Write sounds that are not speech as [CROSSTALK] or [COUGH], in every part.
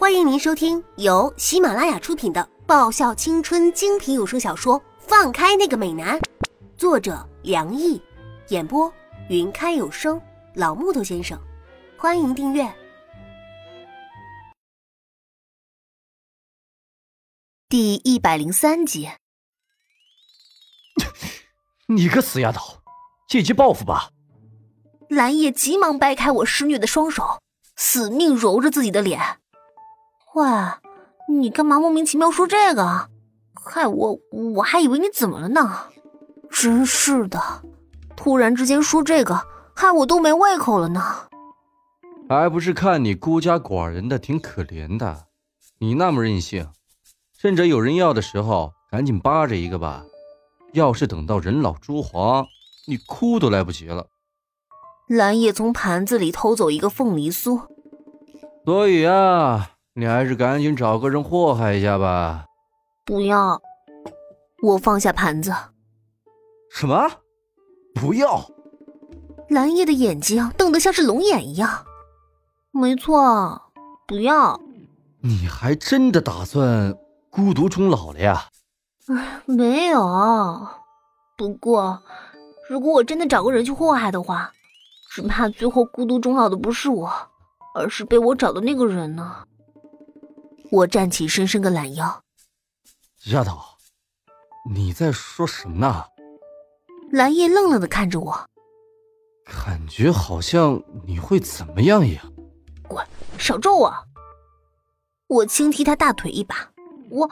欢迎您收听由喜马拉雅出品的爆笑青春精品有声小说《放开那个美男》，作者梁毅，演播云开有声老木头先生。欢迎订阅第一百零三集。[LAUGHS] 你个死丫头，借机报复吧！蓝叶急忙掰开我施虐的双手，死命揉着自己的脸。喂，你干嘛莫名其妙说这个？害我，我还以为你怎么了呢。真是的，突然之间说这个，害我都没胃口了呢。还不是看你孤家寡人的，挺可怜的。你那么任性，趁着有人要的时候，赶紧扒着一个吧。要是等到人老珠黄，你哭都来不及了。蓝叶从盘子里偷走一个凤梨酥，所以啊。你还是赶紧找个人祸害一下吧。不要，我放下盘子。什么？不要？蓝叶的眼睛瞪得像是龙眼一样。没错，不要。你还真的打算孤独终老了呀？没有。不过，如果我真的找个人去祸害的话，只怕最后孤独终老的不是我，而是被我找的那个人呢。我站起身，伸个懒腰。丫头，你在说什么呢？蓝叶愣愣的看着我，感觉好像你会怎么样一样。滚，少咒我！我轻踢他大腿一把。我，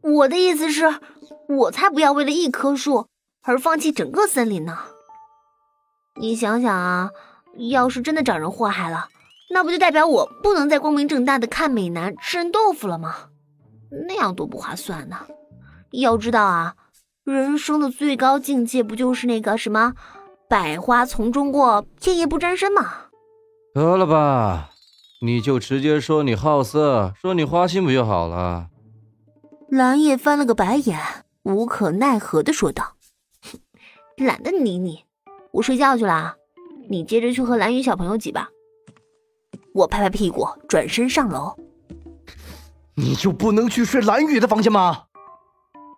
我的意思是，我才不要为了一棵树而放弃整个森林呢。你想想啊，要是真的找人祸害了。那不就代表我不能再光明正大的看美男吃人豆腐了吗？那样多不划算呢！要知道啊，人生的最高境界不就是那个什么“百花丛中过，片叶不沾身”吗？得了吧，你就直接说你好色，说你花心不就好了？蓝叶翻了个白眼，无可奈何的说道：“ [LAUGHS] 懒得理你，我睡觉去了，你接着去和蓝雨小朋友挤吧。”我拍拍屁股，转身上楼。你就不能去睡蓝雨的房间吗？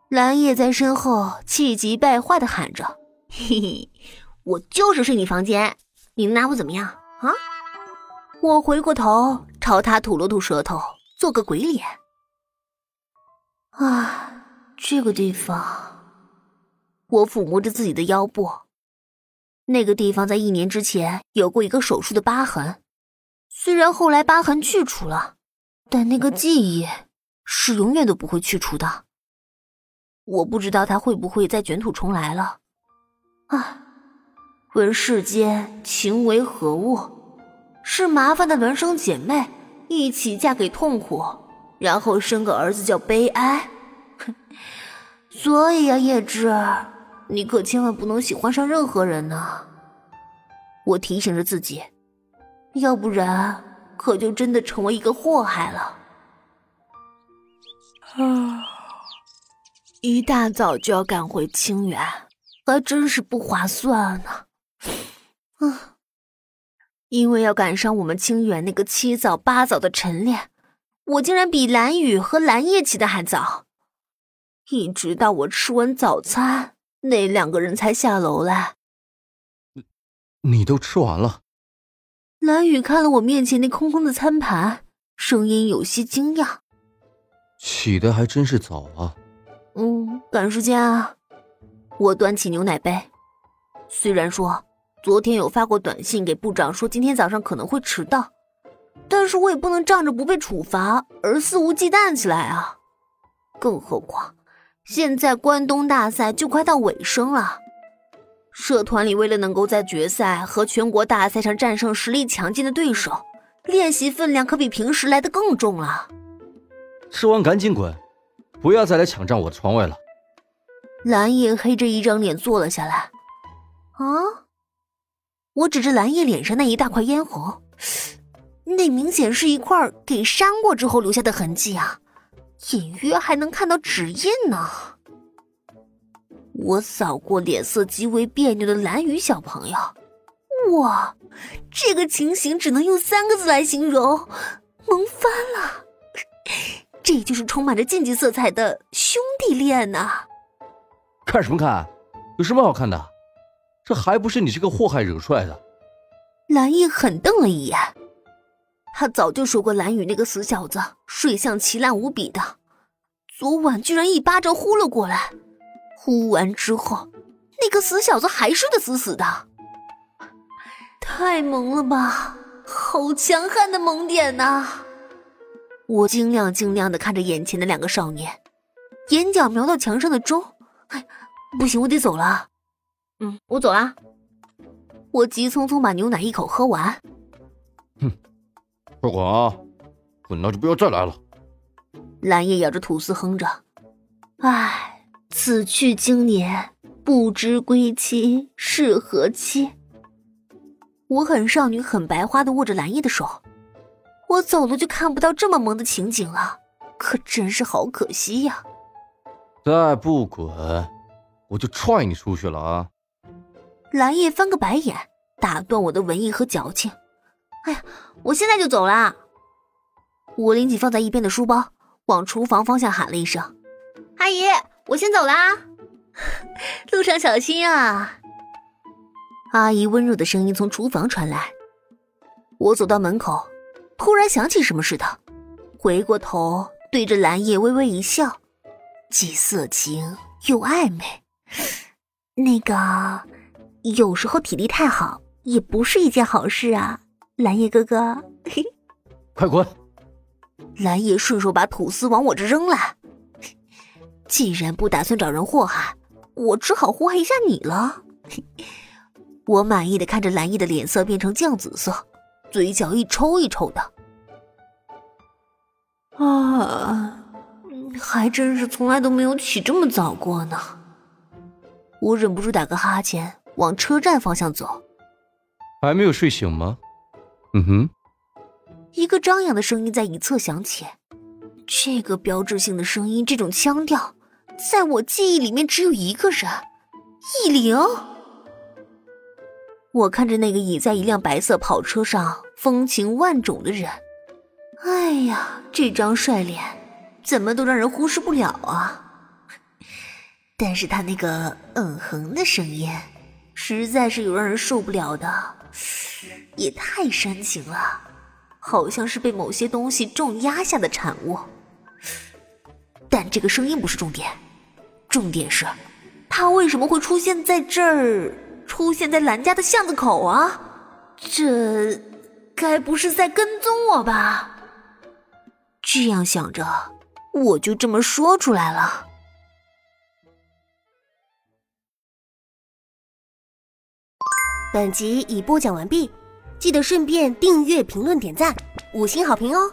蓝叶在身后气急败坏的喊着：“嘿嘿，我就是睡你房间，你能拿我怎么样啊？”我回过头朝他吐了吐舌头，做个鬼脸。啊，这个地方，我抚摸着自己的腰部，那个地方在一年之前有过一个手术的疤痕。虽然后来疤痕去除了，但那个记忆是永远都不会去除的。我不知道他会不会再卷土重来了。啊，问世间情为何物？是麻烦的孪生姐妹一起嫁给痛苦，然后生个儿子叫悲哀。哼，所以呀，叶芝，你可千万不能喜欢上任何人呢。我提醒着自己。要不然，可就真的成为一个祸害了。啊，一大早就要赶回清远，还真是不划算呢。啊，因为要赶上我们清远那个七早八早的晨练，我竟然比蓝雨和蓝叶起的还早。一直到我吃完早餐，那两个人才下楼来。你，你都吃完了？蓝雨看了我面前那空空的餐盘，声音有些惊讶：“起的还真是早啊。”“嗯，赶时间啊。”我端起牛奶杯。虽然说昨天有发过短信给部长说今天早上可能会迟到，但是我也不能仗着不被处罚而肆无忌惮起来啊。更何况，现在关东大赛就快到尾声了。社团里为了能够在决赛和全国大赛上战胜实力强劲的对手，练习分量可比平时来的更重了。吃完赶紧滚，不要再来抢占我的床位了。蓝叶黑着一张脸坐了下来。啊！我指着蓝叶脸上那一大块嫣红，那明显是一块给扇过之后留下的痕迹啊，隐约还能看到指印呢。我扫过脸色极为别扭的蓝雨小朋友，哇，这个情形只能用三个字来形容：萌翻了。这就是充满着禁忌色彩的兄弟恋呐！看什么看？有什么好看的？这还不是你这个祸害惹出来的？蓝毅狠瞪了一眼，他早就说过蓝雨那个死小子睡相奇烂无比的，昨晚居然一巴掌呼了过来，呼完之后，那个死小子还睡得死死的，太萌了吧！好强悍的萌点呐！我晶亮晶亮的看着眼前的两个少年，眼角瞄到墙上的钟，哎，不行，我得走了。嗯，我走啦。我急匆匆把牛奶一口喝完。哼，快滚啊！滚了就不要再来了。蓝叶咬着吐司哼着：“唉，此去经年，不知归期是何期。”我很少女、很白花的握着蓝叶的手。我走了就看不到这么萌的情景了，可真是好可惜呀！再不滚，我就踹你出去了啊！蓝叶翻个白眼，打断我的文艺和矫情。哎呀，我现在就走啦！我拎起放在一边的书包，往厨房方向喊了一声：“阿姨，我先走啦，[LAUGHS] 路上小心啊！”阿姨温柔的声音从厨房传来。我走到门口，突然想起什么似的，回过头对着蓝叶微微一笑，既色情又暧昧。那个，有时候体力太好也不是一件好事啊，蓝叶哥哥。[LAUGHS] 快滚！蓝叶顺手把吐司往我这扔了。既然不打算找人祸害，我只好祸害一下你了。[LAUGHS] 我满意的看着蓝叶的脸色变成酱紫色，嘴角一抽一抽的。啊，还真是从来都没有起这么早过呢。我忍不住打个哈欠，往车站方向走。还没有睡醒吗？嗯哼。一个张扬的声音在一侧响起，这个标志性的声音，这种腔调，在我记忆里面只有一个人，易灵。我看着那个倚在一辆白色跑车上风情万种的人，哎呀，这张帅脸怎么都让人忽视不了啊！但是他那个嗯哼的声音，实在是有让人受不了的，也太煽情了，好像是被某些东西重压下的产物。但这个声音不是重点，重点是，他为什么会出现在这儿？出现在兰家的巷子口啊！这该不是在跟踪我吧？这样想着，我就这么说出来了。本集已播讲完毕，记得顺便订阅、评论、点赞、五星好评哦！